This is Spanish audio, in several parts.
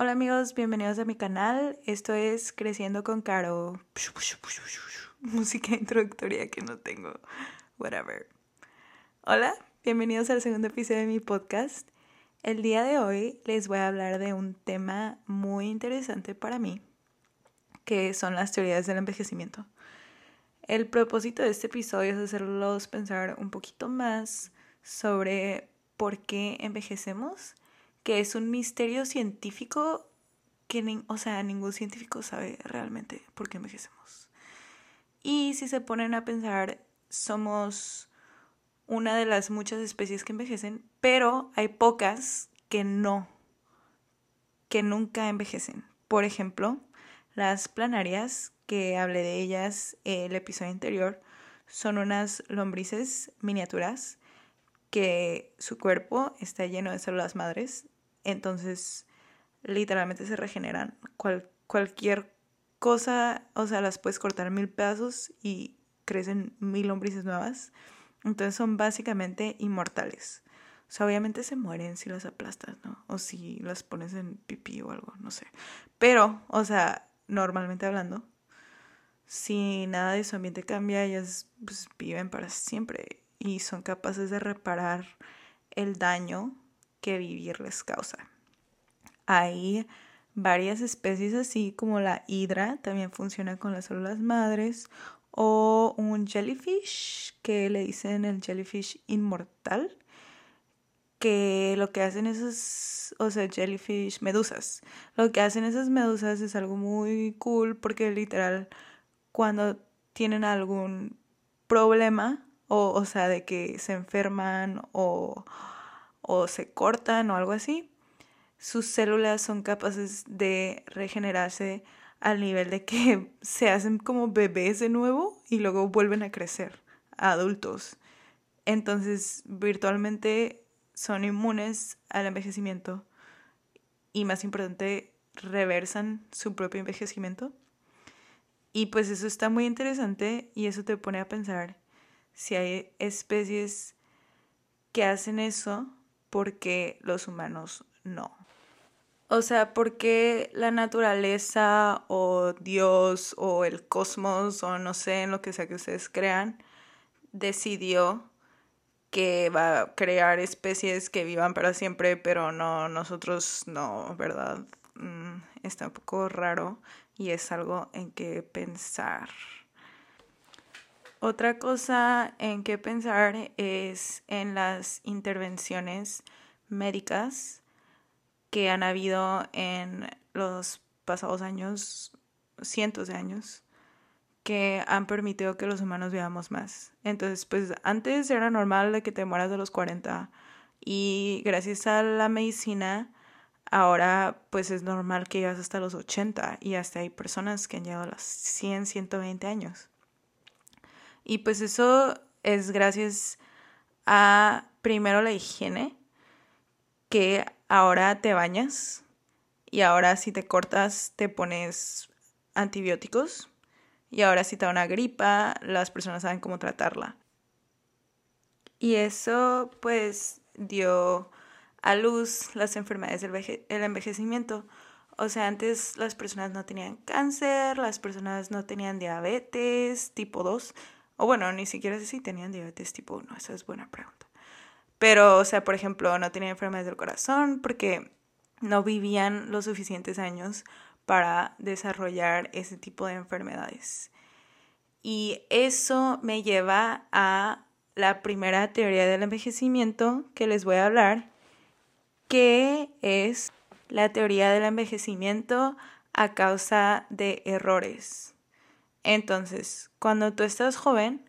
Hola amigos, bienvenidos a mi canal. Esto es Creciendo con Caro. Música introductoria que no tengo. Whatever. Hola, bienvenidos al segundo episodio de mi podcast. El día de hoy les voy a hablar de un tema muy interesante para mí, que son las teorías del envejecimiento. El propósito de este episodio es hacerlos pensar un poquito más sobre por qué envejecemos que es un misterio científico que, o sea, ningún científico sabe realmente por qué envejecemos. Y si se ponen a pensar, somos una de las muchas especies que envejecen, pero hay pocas que no, que nunca envejecen. Por ejemplo, las planarias, que hablé de ellas el episodio anterior, son unas lombrices miniaturas que su cuerpo está lleno de células madres entonces literalmente se regeneran. cualquier cosa, o sea, las puedes cortar mil pedazos y crecen mil lombrices nuevas. Entonces son básicamente inmortales. O sea, obviamente se mueren si las aplastas, ¿no? O si las pones en pipí o algo, no sé. Pero, o sea, normalmente hablando, si nada de su ambiente cambia, ellas pues, viven para siempre y son capaces de reparar el daño que vivir les causa. Hay varias especies así como la hidra, también funciona con las células madres, o un jellyfish, que le dicen el jellyfish inmortal, que lo que hacen esas, o sea, jellyfish, medusas, lo que hacen esas medusas es algo muy cool porque literal cuando tienen algún problema, o, o sea, de que se enferman o o se cortan o algo así, sus células son capaces de regenerarse al nivel de que se hacen como bebés de nuevo y luego vuelven a crecer a adultos. Entonces, virtualmente son inmunes al envejecimiento y más importante, reversan su propio envejecimiento. Y pues eso está muy interesante y eso te pone a pensar si hay especies que hacen eso porque los humanos no. O sea, porque la naturaleza o Dios o el cosmos o no sé, en lo que sea que ustedes crean, decidió que va a crear especies que vivan para siempre, pero no, nosotros no, ¿verdad? Mm, está un poco raro y es algo en que pensar. Otra cosa en que pensar es en las intervenciones médicas que han habido en los pasados años, cientos de años, que han permitido que los humanos vivamos más. Entonces, pues antes era normal que te mueras de los 40 y gracias a la medicina ahora pues es normal que llegas hasta los 80 y hasta hay personas que han llegado a los 100, 120 años. Y pues eso es gracias a primero la higiene, que ahora te bañas y ahora si te cortas te pones antibióticos y ahora si te da una gripa las personas saben cómo tratarla. Y eso pues dio a luz las enfermedades del envejecimiento. O sea, antes las personas no tenían cáncer, las personas no tenían diabetes tipo 2, o bueno, ni siquiera sé si tenían diabetes tipo 1, esa es buena pregunta. Pero, o sea, por ejemplo, no tenían enfermedades del corazón porque no vivían los suficientes años para desarrollar ese tipo de enfermedades. Y eso me lleva a la primera teoría del envejecimiento que les voy a hablar, que es la teoría del envejecimiento a causa de errores. Entonces, cuando tú estás joven,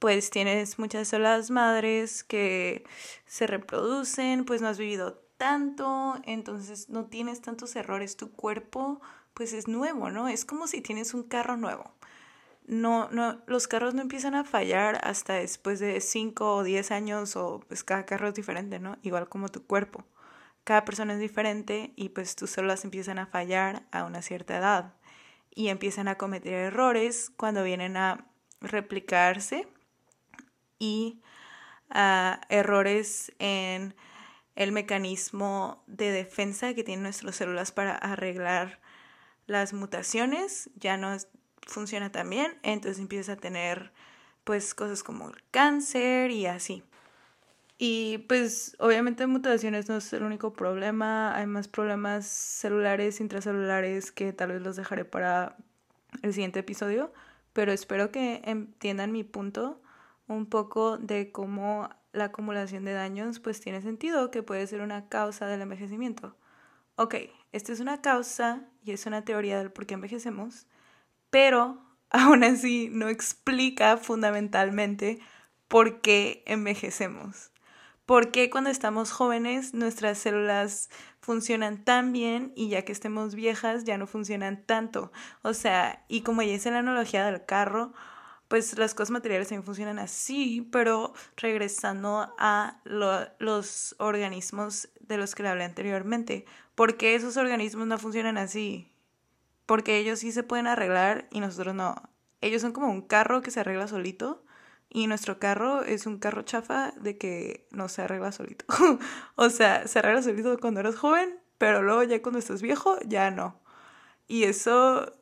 pues tienes muchas células madres que se reproducen, pues no has vivido tanto, entonces no tienes tantos errores, tu cuerpo pues es nuevo, ¿no? Es como si tienes un carro nuevo. No, no, los carros no empiezan a fallar hasta después de 5 o 10 años o pues cada carro es diferente, ¿no? Igual como tu cuerpo. Cada persona es diferente y pues tus células empiezan a fallar a una cierta edad y empiezan a cometer errores cuando vienen a replicarse y ah, errores en el mecanismo de defensa que tienen nuestras células para arreglar las mutaciones ya no funciona tan bien, entonces empieza a tener pues cosas como el cáncer y así. Y pues obviamente mutaciones no es el único problema, hay más problemas celulares, intracelulares que tal vez los dejaré para el siguiente episodio, pero espero que entiendan mi punto un poco de cómo la acumulación de daños pues tiene sentido, que puede ser una causa del envejecimiento. Ok, esta es una causa y es una teoría del por qué envejecemos, pero aún así no explica fundamentalmente por qué envejecemos. ¿Por qué cuando estamos jóvenes nuestras células funcionan tan bien y ya que estemos viejas ya no funcionan tanto? O sea, y como ya hice la analogía del carro, pues las cosas materiales también funcionan así, pero regresando a los organismos de los que le hablé anteriormente. ¿Por qué esos organismos no funcionan así? Porque ellos sí se pueden arreglar y nosotros no. Ellos son como un carro que se arregla solito y nuestro carro es un carro chafa de que no se arregla solito. o sea, se arregla solito cuando eres joven, pero luego ya cuando estás viejo, ya no. Y eso,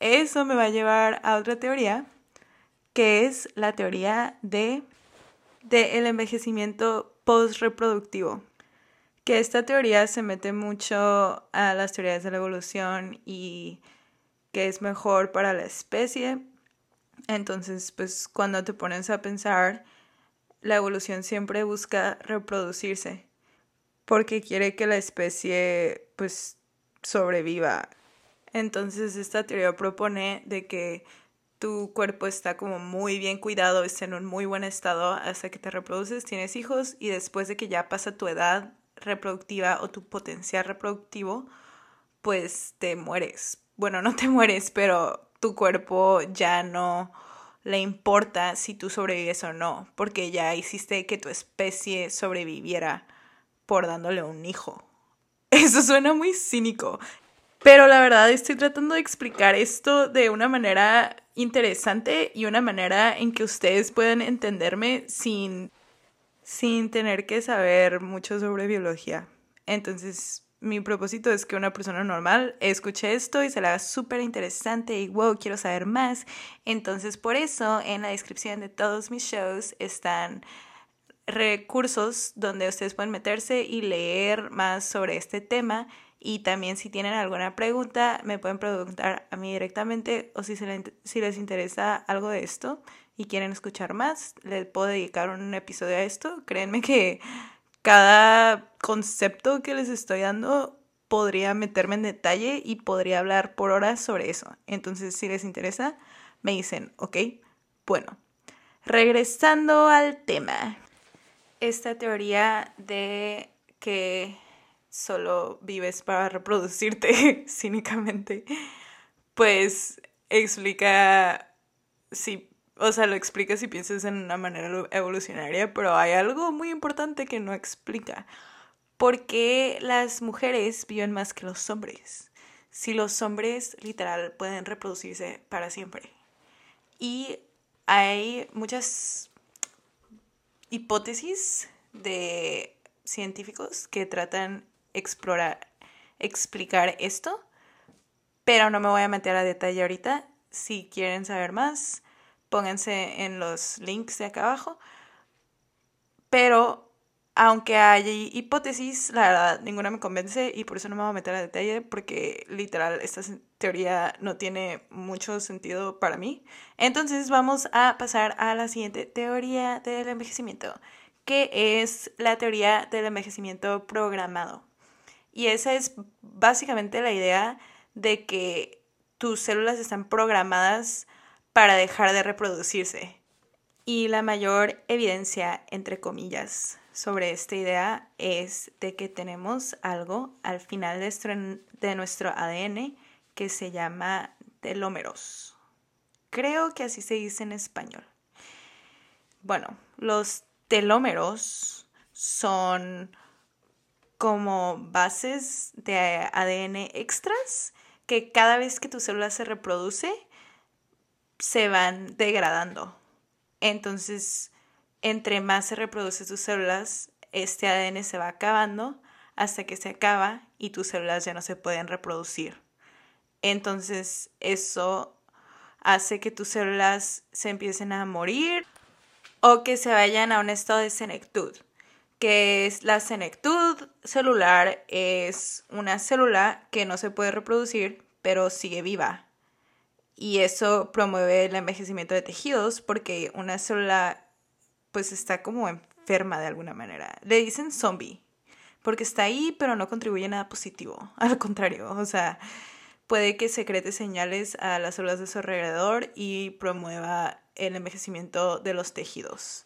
eso me va a llevar a otra teoría, que es la teoría de, de el envejecimiento post-reproductivo. Que esta teoría se mete mucho a las teorías de la evolución y que es mejor para la especie entonces, pues cuando te pones a pensar, la evolución siempre busca reproducirse porque quiere que la especie pues sobreviva. Entonces esta teoría propone de que tu cuerpo está como muy bien cuidado, está en un muy buen estado hasta que te reproduces, tienes hijos y después de que ya pasa tu edad reproductiva o tu potencial reproductivo, pues te mueres. Bueno, no te mueres, pero tu cuerpo ya no le importa si tú sobrevives o no, porque ya hiciste que tu especie sobreviviera por dándole un hijo. Eso suena muy cínico, pero la verdad estoy tratando de explicar esto de una manera interesante y una manera en que ustedes puedan entenderme sin, sin tener que saber mucho sobre biología. Entonces, mi propósito es que una persona normal escuche esto y se la haga súper interesante y wow, quiero saber más. Entonces, por eso en la descripción de todos mis shows están recursos donde ustedes pueden meterse y leer más sobre este tema. Y también si tienen alguna pregunta, me pueden preguntar a mí directamente o si, si les interesa algo de esto y quieren escuchar más, les puedo dedicar un episodio a esto. Créanme que cada concepto que les estoy dando podría meterme en detalle y podría hablar por horas sobre eso. Entonces, si les interesa, me dicen, ok, bueno, regresando al tema. Esta teoría de que solo vives para reproducirte cínicamente, pues explica si o sea, lo explica si piensas en una manera evolucionaria, pero hay algo muy importante que no explica. ¿Por qué las mujeres viven más que los hombres? Si los hombres literal pueden reproducirse para siempre. Y hay muchas hipótesis de científicos que tratan explorar, explicar esto, pero no me voy a meter a detalle ahorita. Si quieren saber más, pónganse en los links de acá abajo. Pero aunque hay hipótesis, la verdad, ninguna me convence y por eso no me voy a meter a detalle porque literal esta teoría no tiene mucho sentido para mí. Entonces vamos a pasar a la siguiente teoría del envejecimiento, que es la teoría del envejecimiento programado. Y esa es básicamente la idea de que tus células están programadas para dejar de reproducirse. Y la mayor evidencia, entre comillas, sobre esta idea es de que tenemos algo al final de nuestro, ADN que se llama telómeros. Creo que así se dice en español. Bueno, los telómeros son como bases de ADN extras que cada vez que tu célula se reproduce, se van degradando. Entonces, entre más se reproducen tus células, este ADN se va acabando hasta que se acaba y tus células ya no se pueden reproducir. Entonces eso hace que tus células se empiecen a morir o que se vayan a un estado de senectud, que es la senectud celular es una célula que no se puede reproducir pero sigue viva. Y eso promueve el envejecimiento de tejidos porque una célula pues está como enferma de alguna manera. Le dicen zombie porque está ahí pero no contribuye nada positivo. Al contrario, o sea, puede que secrete señales a las células de su alrededor y promueva el envejecimiento de los tejidos.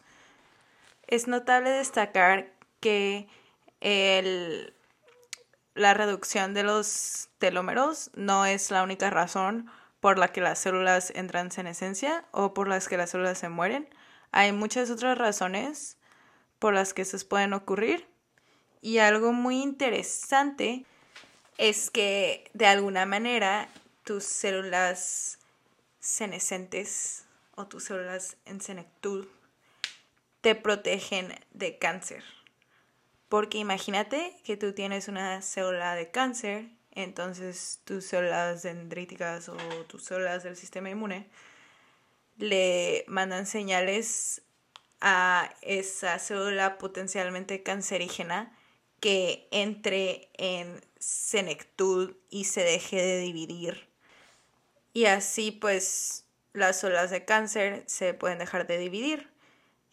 Es notable destacar que la reducción de los telómeros no es la única razón por la que las células entran en senescencia o por las que las células se mueren. Hay muchas otras razones por las que esas pueden ocurrir. Y algo muy interesante es que de alguna manera tus células senescentes o tus células en senectud te protegen de cáncer. Porque imagínate que tú tienes una célula de cáncer, entonces tus células dendríticas o tus células del sistema inmune le mandan señales a esa célula potencialmente cancerígena que entre en senectud y se deje de dividir. Y así pues las células de cáncer se pueden dejar de dividir.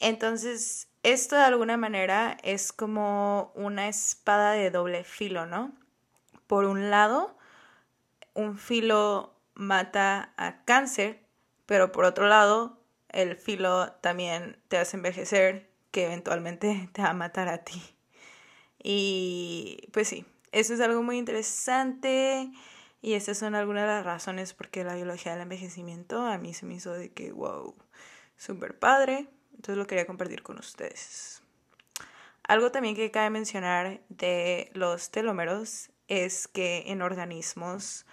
Entonces, esto de alguna manera es como una espada de doble filo, ¿no? Por un lado, un filo mata a cáncer, pero por otro lado, el filo también te hace envejecer, que eventualmente te va a matar a ti. Y pues sí, eso es algo muy interesante y estas son algunas de las razones por qué la biología del envejecimiento a mí se me hizo de que, wow, súper padre. Entonces lo quería compartir con ustedes. Algo también que cabe mencionar de los telómeros es que en organismos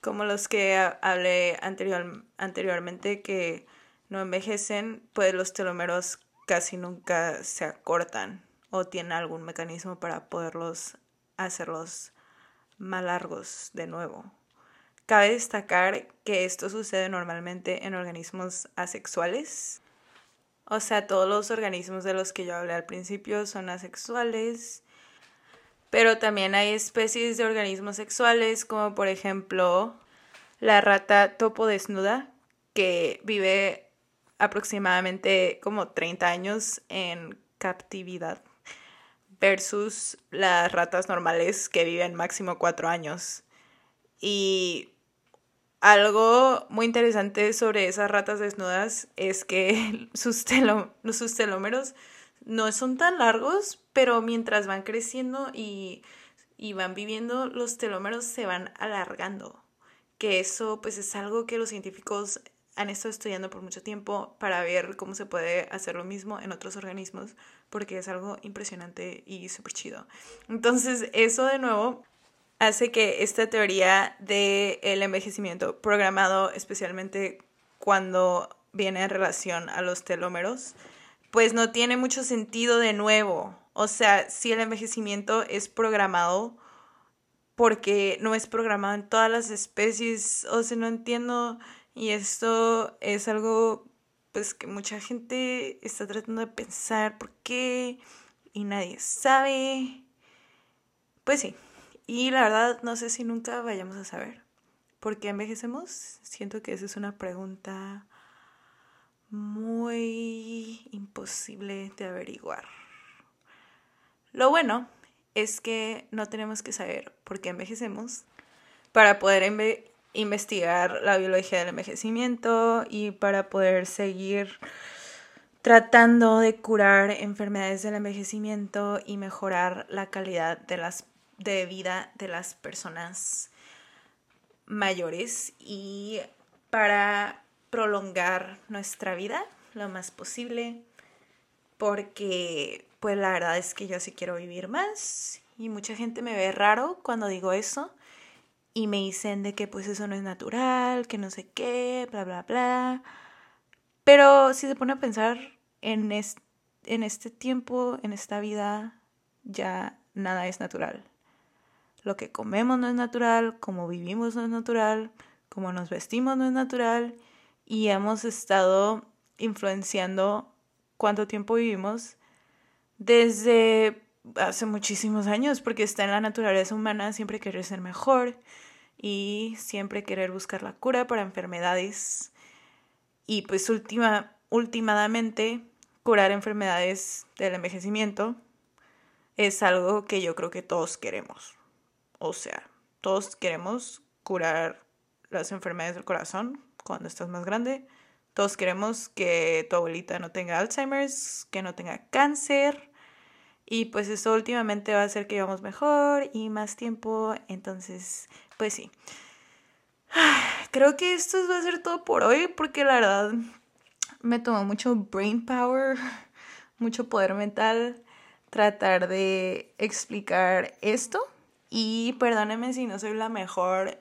como los que hablé anterior, anteriormente que no envejecen, pues los telómeros casi nunca se acortan o tiene algún mecanismo para poderlos hacerlos más largos de nuevo. Cabe destacar que esto sucede normalmente en organismos asexuales. O sea, todos los organismos de los que yo hablé al principio son asexuales. Pero también hay especies de organismos sexuales, como por ejemplo la rata topo desnuda, que vive aproximadamente como 30 años en captividad versus las ratas normales que viven máximo cuatro años. Y algo muy interesante sobre esas ratas desnudas es que sus, sus telómeros no son tan largos, pero mientras van creciendo y, van viviendo, los telómeros se van alargando. Que eso pues es algo que los científicos han estado estudiando por mucho tiempo para ver cómo se puede hacer lo mismo en otros organismos, porque es algo impresionante y súper chido. Entonces, eso de nuevo hace que esta teoría del el envejecimiento programado, especialmente cuando viene en relación a los telómeros, pues no tiene mucho sentido de nuevo. O sea, si el envejecimiento es programado, porque no es programado en todas las especies, o sea, no entiendo y esto es algo pues que mucha gente está tratando de pensar por qué y nadie sabe. Pues sí, y la verdad no sé si nunca vayamos a saber. ¿Por qué envejecemos? Siento que esa es una pregunta muy imposible de averiguar. Lo bueno es que no tenemos que saber por qué envejecemos para poder investigar la biología del envejecimiento y para poder seguir tratando de curar enfermedades del envejecimiento y mejorar la calidad de, las, de vida de las personas mayores y para prolongar nuestra vida lo más posible porque pues la verdad es que yo sí quiero vivir más y mucha gente me ve raro cuando digo eso y me dicen de que pues eso no es natural, que no sé qué, bla, bla, bla. Pero si se pone a pensar en en este tiempo, en esta vida, ya nada es natural. Lo que comemos no es natural, como vivimos no es natural, como nos vestimos no es natural y hemos estado influenciando cuánto tiempo vivimos desde hace muchísimos años, porque está en la naturaleza humana siempre querer ser mejor y siempre querer buscar la cura para enfermedades y pues última, últimamente curar enfermedades del envejecimiento es algo que yo creo que todos queremos. O sea, todos queremos curar las enfermedades del corazón cuando estás más grande. Todos queremos que tu abuelita no tenga Alzheimer's, que no tenga cáncer. Y pues eso últimamente va a hacer que vivamos mejor y más tiempo. Entonces, pues sí. Creo que esto va a ser todo por hoy porque la verdad me tomó mucho brain power, mucho poder mental tratar de explicar esto. Y perdónenme si no soy la mejor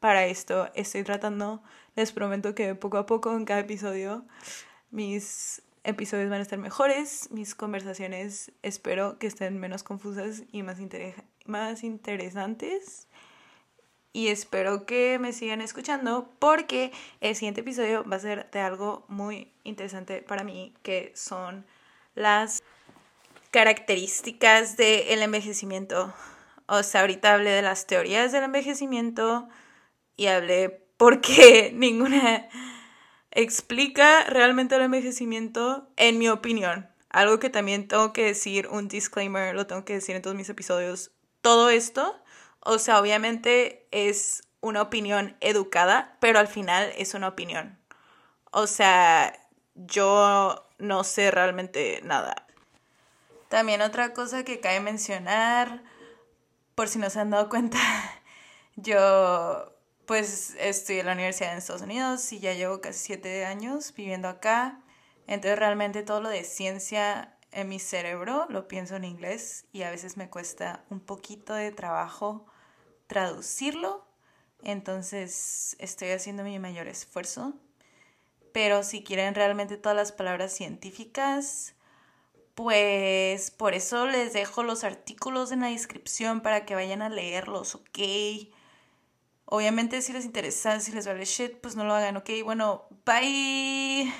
para esto. Estoy tratando, les prometo que poco a poco en cada episodio mis episodios van a estar mejores, mis conversaciones espero que estén menos confusas y más, más interesantes. Y espero que me sigan escuchando porque el siguiente episodio va a ser de algo muy interesante para mí, que son las características del envejecimiento o sea, ahorita hablé de las teorías del envejecimiento y hablé porque ninguna explica realmente el envejecimiento, en mi opinión. Algo que también tengo que decir, un disclaimer, lo tengo que decir en todos mis episodios. Todo esto, o sea, obviamente es una opinión educada, pero al final es una opinión. O sea, yo no sé realmente nada. También otra cosa que cabe mencionar por si no se han dado cuenta, yo pues estoy en la universidad en Estados Unidos y ya llevo casi siete años viviendo acá. Entonces realmente todo lo de ciencia en mi cerebro lo pienso en inglés y a veces me cuesta un poquito de trabajo traducirlo. Entonces estoy haciendo mi mayor esfuerzo. Pero si quieren realmente todas las palabras científicas, pues por eso les dejo los artículos en la descripción para que vayan a leerlos, ¿ok? Obviamente si les interesa, si les vale shit, pues no lo hagan, ¿ok? Bueno, bye.